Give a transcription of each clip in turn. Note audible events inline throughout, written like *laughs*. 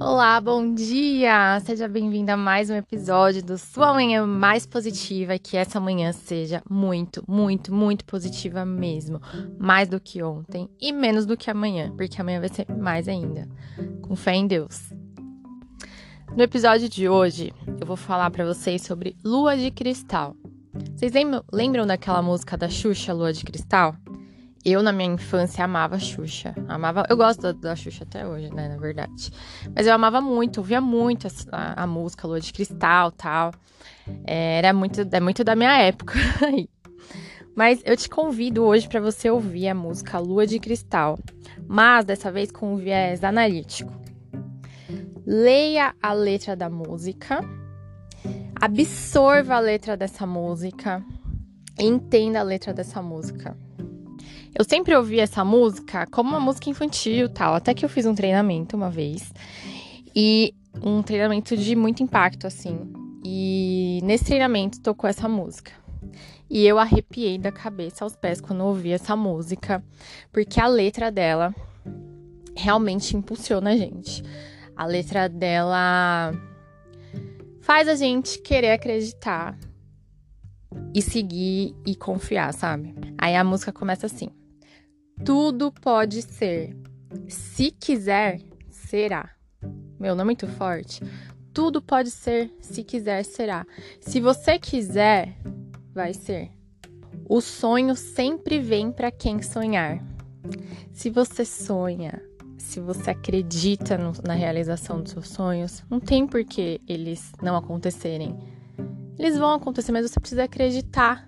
Olá, bom dia! Seja bem-vinda a mais um episódio do Sua Manhã Mais Positiva e que essa manhã seja muito, muito, muito positiva mesmo. Mais do que ontem e menos do que amanhã, porque amanhã vai ser mais ainda. Com fé em Deus. No episódio de hoje, eu vou falar para vocês sobre lua de cristal. Vocês lembram daquela música da Xuxa, Lua de Cristal? Eu, na minha infância, amava Xuxa. Amava. Eu gosto da, da Xuxa até hoje, né? Na verdade. Mas eu amava muito, ouvia muito a, a música Lua de Cristal tal. É, era muito, é muito da minha época. *laughs* Mas eu te convido hoje para você ouvir a música Lua de Cristal, mas dessa vez com um viés analítico. Leia a letra da música, absorva a letra dessa música, entenda a letra dessa música. Eu sempre ouvi essa música como uma música infantil tal, até que eu fiz um treinamento uma vez. E um treinamento de muito impacto, assim. E nesse treinamento tocou essa música. E eu arrepiei da cabeça aos pés quando ouvi essa música, porque a letra dela realmente impulsiona a gente. A letra dela faz a gente querer acreditar e seguir e confiar, sabe? Aí a música começa assim: tudo pode ser. Se quiser, será. Meu, não é muito forte? Tudo pode ser, se quiser, será. Se você quiser, vai ser. O sonho sempre vem para quem sonhar. Se você sonha, se você acredita no, na realização dos seus sonhos, não tem por que eles não acontecerem. Eles vão acontecer, mas você precisa acreditar.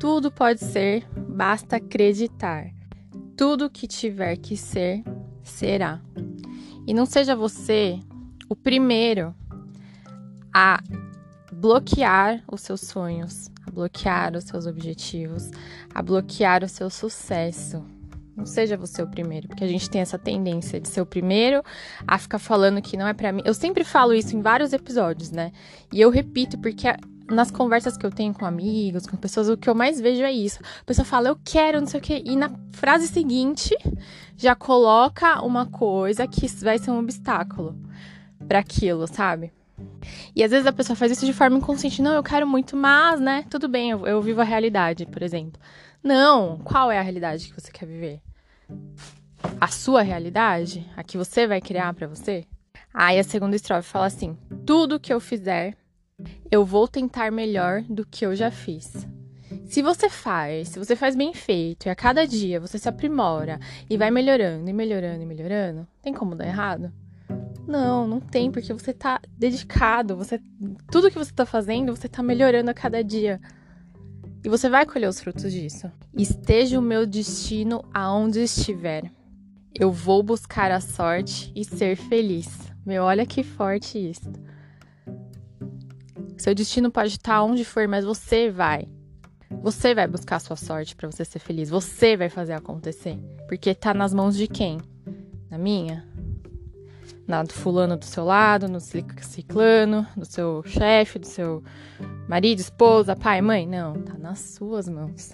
Tudo pode ser, basta acreditar. Tudo que tiver que ser, será. E não seja você o primeiro a bloquear os seus sonhos, a bloquear os seus objetivos, a bloquear o seu sucesso. Não seja você o primeiro, porque a gente tem essa tendência de ser o primeiro a ficar falando que não é para mim. Eu sempre falo isso em vários episódios, né? E eu repito porque nas conversas que eu tenho com amigos, com pessoas, o que eu mais vejo é isso. A pessoa fala, eu quero, não sei o quê, e na frase seguinte já coloca uma coisa que vai ser um obstáculo para aquilo, sabe? E às vezes a pessoa faz isso de forma inconsciente. Não, eu quero muito, mas, né? Tudo bem, eu, eu vivo a realidade, por exemplo. Não, qual é a realidade que você quer viver? A sua realidade? A que você vai criar para você? Aí a segunda estrofe fala assim: tudo que eu fizer eu vou tentar melhor do que eu já fiz. Se você faz, se você faz bem feito e a cada dia você se aprimora e vai melhorando e melhorando e melhorando, tem como dar errado? Não, não tem, porque você tá dedicado, você tudo que você tá fazendo, você tá melhorando a cada dia. E você vai colher os frutos disso. Esteja o meu destino aonde estiver. Eu vou buscar a sorte e ser feliz. Meu, olha que forte isso. Seu destino pode estar onde for, mas você vai. Você vai buscar a sua sorte para você ser feliz. Você vai fazer acontecer. Porque tá nas mãos de quem? Na minha? Na do fulano do seu lado, no ciclano, do seu chefe, do seu marido, esposa, pai, mãe? Não, tá nas suas mãos.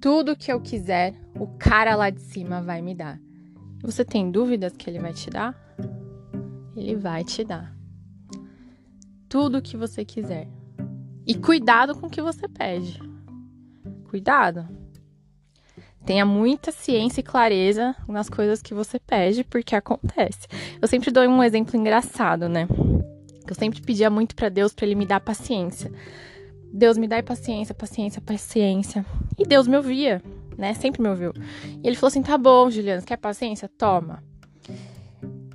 Tudo que eu quiser, o cara lá de cima vai me dar. Você tem dúvidas que ele vai te dar? Ele vai te dar tudo o que você quiser. E cuidado com o que você pede. Cuidado. Tenha muita ciência e clareza nas coisas que você pede, porque acontece. Eu sempre dou um exemplo engraçado, né? Eu sempre pedia muito para Deus para ele me dar paciência. Deus me dá paciência, paciência, paciência. E Deus me ouvia, né? Sempre me ouviu. E ele falou assim: tá bom, Juliana, quer paciência? Toma.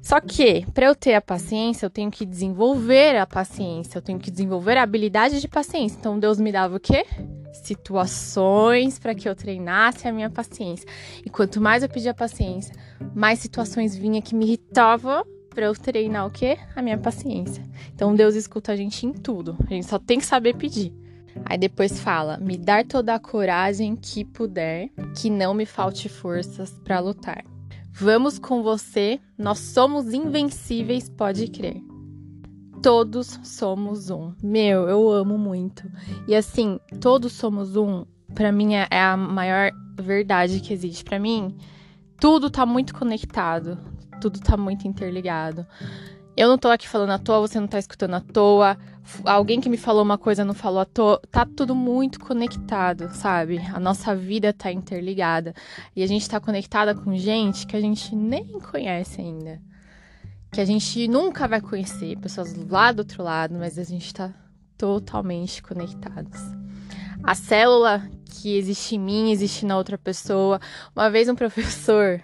Só que, para eu ter a paciência, eu tenho que desenvolver a paciência, eu tenho que desenvolver a habilidade de paciência. Então, Deus me dava o quê? Situações para que eu treinasse a minha paciência. E quanto mais eu pedia paciência, mais situações vinha que me irritavam para eu treinar o quê? A minha paciência. Então, Deus escuta a gente em tudo. A gente só tem que saber pedir. Aí depois fala: me dar toda a coragem que puder, que não me falte forças para lutar. Vamos com você, nós somos invencíveis, pode crer. Todos somos um. Meu, eu amo muito. E assim, todos somos um, para mim é, é a maior verdade que existe. Para mim, tudo tá muito conectado, tudo tá muito interligado. Eu não tô aqui falando à toa, você não tá escutando à toa. Alguém que me falou uma coisa não falou à toa. Tá tudo muito conectado, sabe? A nossa vida tá interligada. E a gente tá conectada com gente que a gente nem conhece ainda. Que a gente nunca vai conhecer. Pessoas lá do outro lado, mas a gente tá totalmente conectados. A célula que existe em mim existe na outra pessoa. Uma vez um *laughs* professor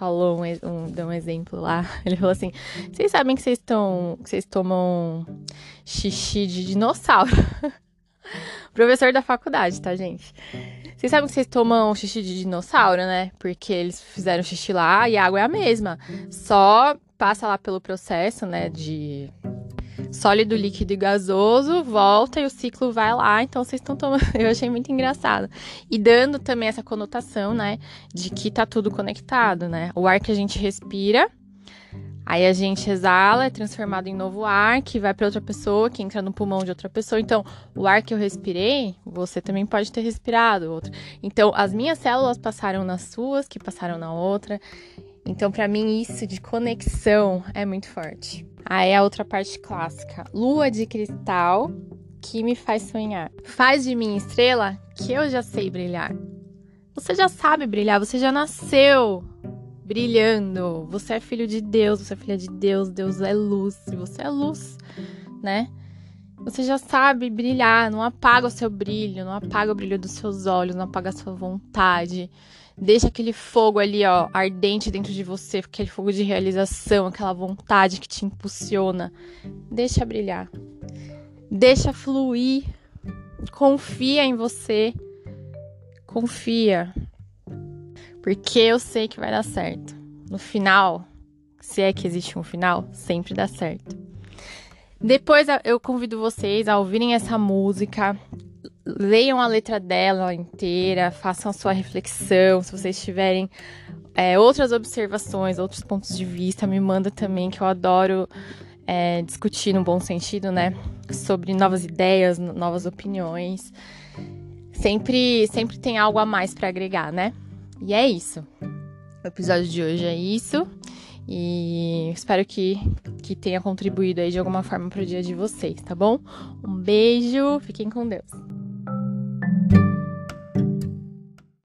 falou, um, um, deu um exemplo lá. *laughs* Ele falou assim: vocês sabem que vocês estão. vocês tomam xixi de dinossauro. *laughs* Professor da faculdade, tá, gente? Vocês sabem que vocês tomam xixi de dinossauro, né? Porque eles fizeram xixi lá e a água é a mesma. Só passa lá pelo processo, né, de sólido, líquido e gasoso, volta e o ciclo vai lá. Então vocês estão tomando. *laughs* Eu achei muito engraçado. E dando também essa conotação, né, de que tá tudo conectado, né? O ar que a gente respira. Aí a gente exala, é transformado em novo ar, que vai para outra pessoa, que entra no pulmão de outra pessoa. Então, o ar que eu respirei, você também pode ter respirado outro. Então, as minhas células passaram nas suas, que passaram na outra. Então, para mim, isso de conexão é muito forte. Aí a outra parte clássica. Lua de cristal que me faz sonhar. Faz de mim estrela que eu já sei brilhar. Você já sabe brilhar, você já nasceu brilhando. Você é filho de Deus, você é filha de Deus, Deus é luz, e você é luz, né? Você já sabe brilhar, não apaga o seu brilho, não apaga o brilho dos seus olhos, não apaga a sua vontade. Deixa aquele fogo ali, ó, ardente dentro de você, aquele fogo de realização, aquela vontade que te impulsiona. Deixa brilhar. Deixa fluir. Confia em você. Confia. Porque eu sei que vai dar certo. No final, se é que existe um final, sempre dá certo. Depois eu convido vocês a ouvirem essa música, leiam a letra dela inteira, façam a sua reflexão. Se vocês tiverem é, outras observações, outros pontos de vista, me manda também, que eu adoro é, discutir no bom sentido, né? Sobre novas ideias, novas opiniões. Sempre, sempre tem algo a mais para agregar, né? E é isso. O episódio de hoje é isso. E espero que, que tenha contribuído aí de alguma forma para o dia de vocês, tá bom? Um beijo, fiquem com Deus.